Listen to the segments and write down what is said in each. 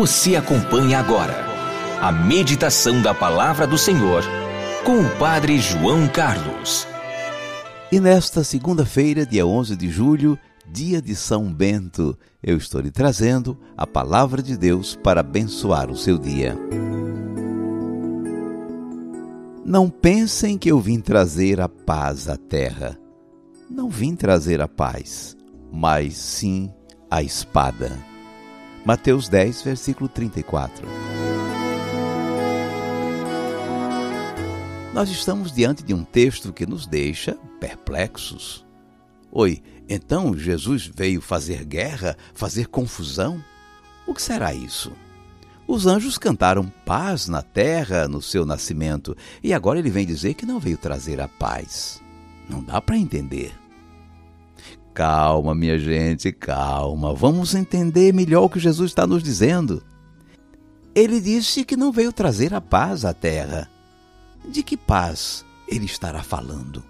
Você acompanha agora a meditação da palavra do Senhor com o Padre João Carlos. E nesta segunda-feira, dia 11 de julho, dia de São Bento, eu estou lhe trazendo a palavra de Deus para abençoar o seu dia. Não pensem que eu vim trazer a paz à terra. Não vim trazer a paz, mas sim a espada. Mateus 10, versículo 34. Nós estamos diante de um texto que nos deixa perplexos. Oi, então Jesus veio fazer guerra, fazer confusão? O que será isso? Os anjos cantaram paz na terra no seu nascimento e agora ele vem dizer que não veio trazer a paz. Não dá para entender. Calma, minha gente, calma. Vamos entender melhor o que Jesus está nos dizendo. Ele disse que não veio trazer a paz à terra. De que paz ele estará falando?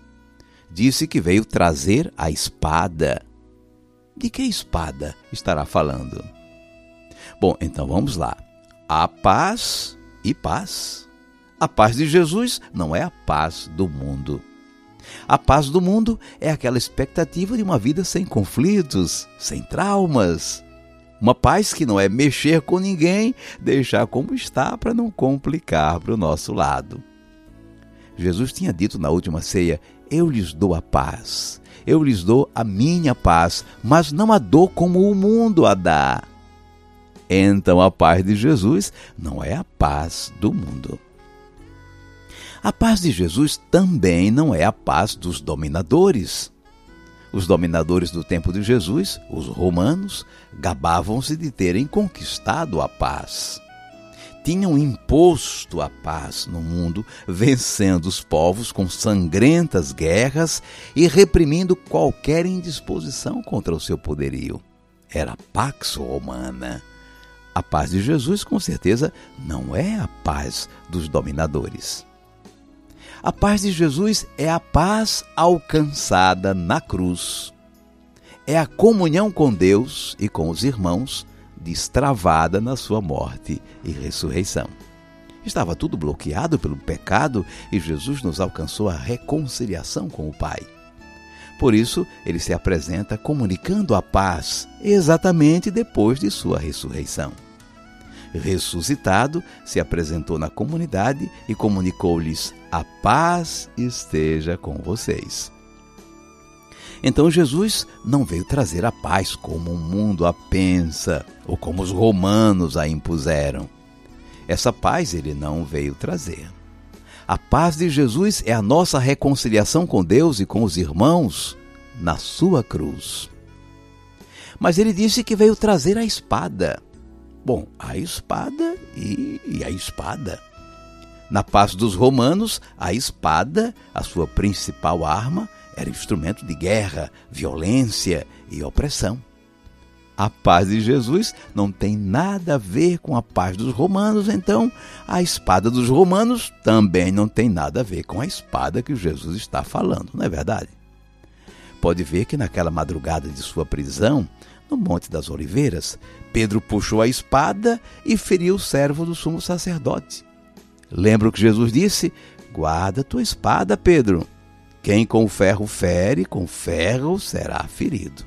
Disse que veio trazer a espada. De que espada estará falando? Bom, então vamos lá. Há paz e paz. A paz de Jesus não é a paz do mundo. A paz do mundo é aquela expectativa de uma vida sem conflitos, sem traumas. Uma paz que não é mexer com ninguém, deixar como está para não complicar para o nosso lado. Jesus tinha dito na última ceia: Eu lhes dou a paz, eu lhes dou a minha paz, mas não a dou como o mundo a dá. Então a paz de Jesus não é a paz do mundo. A paz de Jesus também não é a paz dos dominadores. Os dominadores do tempo de Jesus, os romanos, gabavam-se de terem conquistado a paz. Tinham imposto a paz no mundo, vencendo os povos com sangrentas guerras e reprimindo qualquer indisposição contra o seu poderio. Era Pax Romana. A paz de Jesus, com certeza, não é a paz dos dominadores. A paz de Jesus é a paz alcançada na cruz. É a comunhão com Deus e com os irmãos destravada na sua morte e ressurreição. Estava tudo bloqueado pelo pecado e Jesus nos alcançou a reconciliação com o Pai. Por isso, ele se apresenta comunicando a paz exatamente depois de sua ressurreição ressuscitado, se apresentou na comunidade e comunicou-lhes: A paz esteja com vocês. Então Jesus não veio trazer a paz como o mundo a pensa ou como os romanos a impuseram. Essa paz ele não veio trazer. A paz de Jesus é a nossa reconciliação com Deus e com os irmãos na sua cruz. Mas ele disse que veio trazer a espada. Bom, a espada e, e, a espada. Na paz dos romanos, a espada, a sua principal arma, era instrumento de guerra, violência e opressão. A paz de Jesus não tem nada a ver com a paz dos romanos, então a espada dos romanos também não tem nada a ver com a espada que Jesus está falando, não é verdade? Pode ver que naquela madrugada de sua prisão, no Monte das Oliveiras, Pedro puxou a espada e feriu o servo do sumo sacerdote. Lembra o que Jesus disse? Guarda tua espada, Pedro. Quem com ferro fere, com ferro será ferido.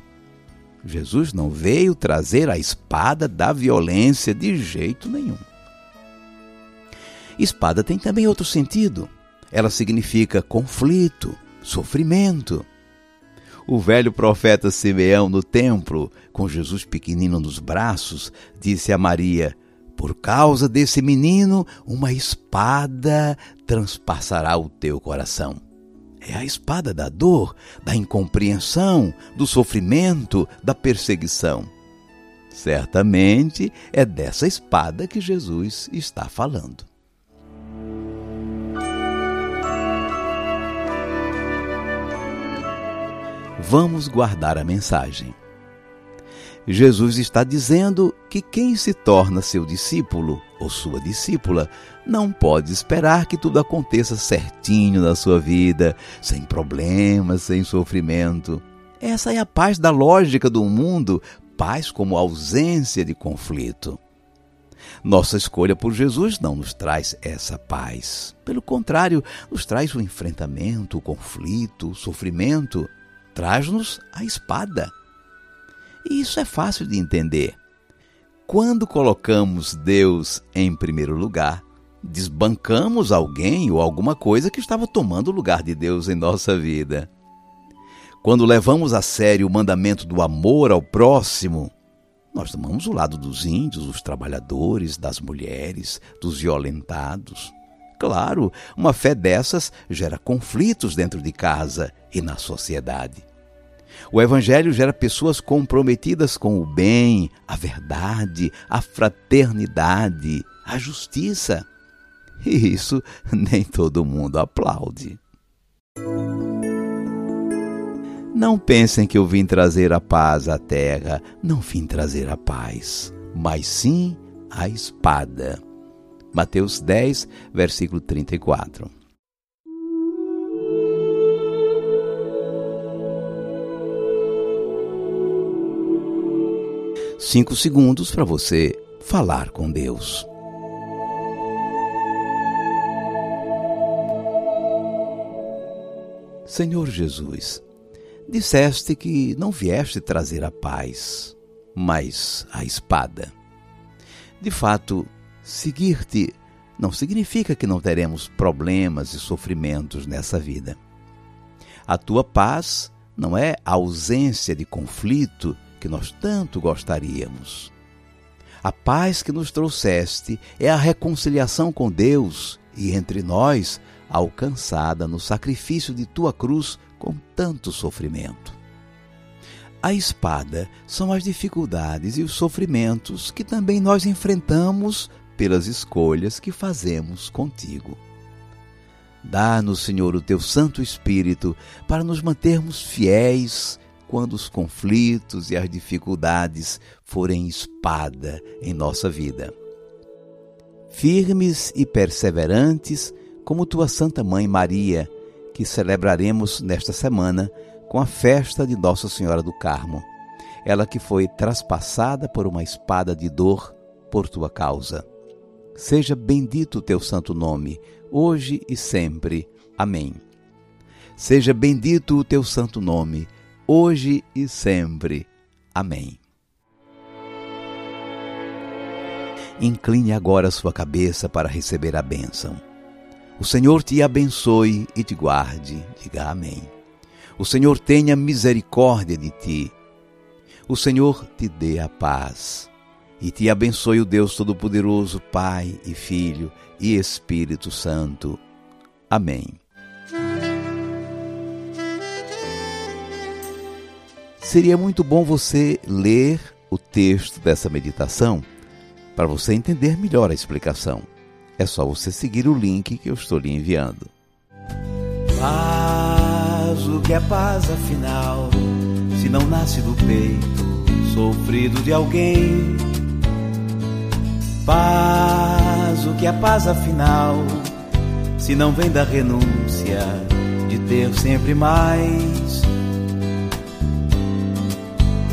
Jesus não veio trazer a espada da violência de jeito nenhum. Espada tem também outro sentido. Ela significa conflito, sofrimento. O velho profeta Simeão, no templo, com Jesus pequenino nos braços, disse a Maria: Por causa desse menino, uma espada transpassará o teu coração. É a espada da dor, da incompreensão, do sofrimento, da perseguição. Certamente é dessa espada que Jesus está falando. Vamos guardar a mensagem. Jesus está dizendo que quem se torna seu discípulo ou sua discípula não pode esperar que tudo aconteça certinho na sua vida, sem problemas, sem sofrimento. Essa é a paz da lógica do mundo, paz como ausência de conflito. Nossa escolha por Jesus não nos traz essa paz. Pelo contrário, nos traz o enfrentamento, o conflito, o sofrimento. Traz-nos a espada. E isso é fácil de entender. Quando colocamos Deus em primeiro lugar, desbancamos alguém ou alguma coisa que estava tomando o lugar de Deus em nossa vida. Quando levamos a sério o mandamento do amor ao próximo, nós tomamos o lado dos índios, dos trabalhadores, das mulheres, dos violentados. Claro, uma fé dessas gera conflitos dentro de casa e na sociedade. O Evangelho gera pessoas comprometidas com o bem, a verdade, a fraternidade, a justiça. E isso nem todo mundo aplaude. Não pensem que eu vim trazer a paz à terra, não vim trazer a paz, mas sim a espada. Mateus 10, versículo 34. cinco segundos para você falar com Deus. Senhor Jesus, disseste que não vieste trazer a paz, mas a espada. De fato, seguir-te não significa que não teremos problemas e sofrimentos nessa vida. A tua paz não é a ausência de conflito que nós tanto gostaríamos. A paz que nos trouxeste é a reconciliação com Deus e entre nós, alcançada no sacrifício de tua cruz com tanto sofrimento. A espada são as dificuldades e os sofrimentos que também nós enfrentamos pelas escolhas que fazemos contigo. Dá-nos, Senhor, o teu Santo Espírito para nos mantermos fiéis quando os conflitos e as dificuldades forem espada em nossa vida. Firmes e perseverantes como tua Santa Mãe Maria, que celebraremos nesta semana com a festa de Nossa Senhora do Carmo, ela que foi traspassada por uma espada de dor por tua causa. Seja bendito o teu santo nome, hoje e sempre. Amém. Seja bendito o teu santo nome, hoje e sempre. Amém. Incline agora sua cabeça para receber a bênção. O Senhor te abençoe e te guarde. Diga amém. O Senhor tenha misericórdia de ti. O Senhor te dê a paz. E te abençoe o Deus Todo-Poderoso, Pai e Filho e Espírito Santo. Amém. Seria muito bom você ler o texto dessa meditação para você entender melhor a explicação. É só você seguir o link que eu estou lhe enviando. Paz, o que é paz afinal, se não nasce do peito sofrido de alguém? Paz, o que é paz afinal, se não vem da renúncia de ter sempre mais?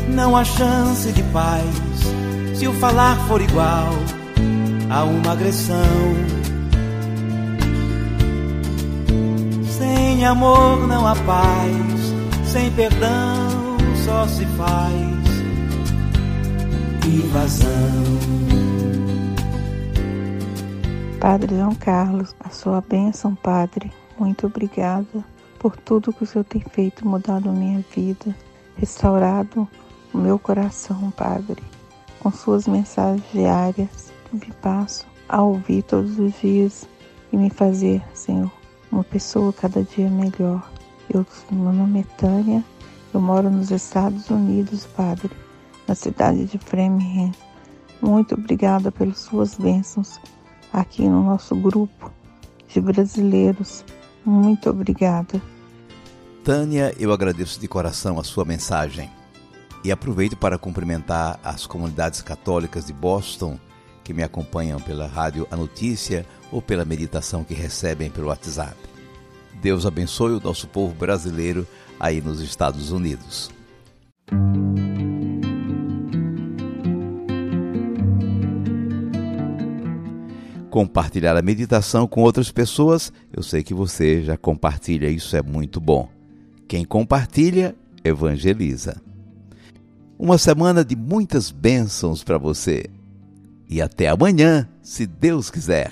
Não há chance de paz se o falar for igual a uma agressão. Sem amor não há paz, sem perdão só se faz invasão. Padre João Carlos, a sua bênção, Padre. Muito obrigada por tudo que o Senhor tem feito, mudado a minha vida, restaurado o meu coração, Padre, com suas mensagens diárias que me passo a ouvir todos os dias e me fazer, Senhor, uma pessoa cada dia melhor. Eu, meu nome é Tânia, eu moro nos Estados Unidos, Padre, na cidade de Framingham. Muito obrigada pelas suas bênçãos aqui no nosso grupo de brasileiros. Muito obrigada. Tânia, eu agradeço de coração a sua mensagem e aproveito para cumprimentar as comunidades católicas de Boston que me acompanham pela rádio A Notícia ou pela meditação que recebem pelo WhatsApp. Deus abençoe o nosso povo brasileiro aí nos Estados Unidos. Compartilhar a meditação com outras pessoas, eu sei que você já compartilha, isso é muito bom. Quem compartilha, evangeliza. Uma semana de muitas bênçãos para você. E até amanhã, se Deus quiser.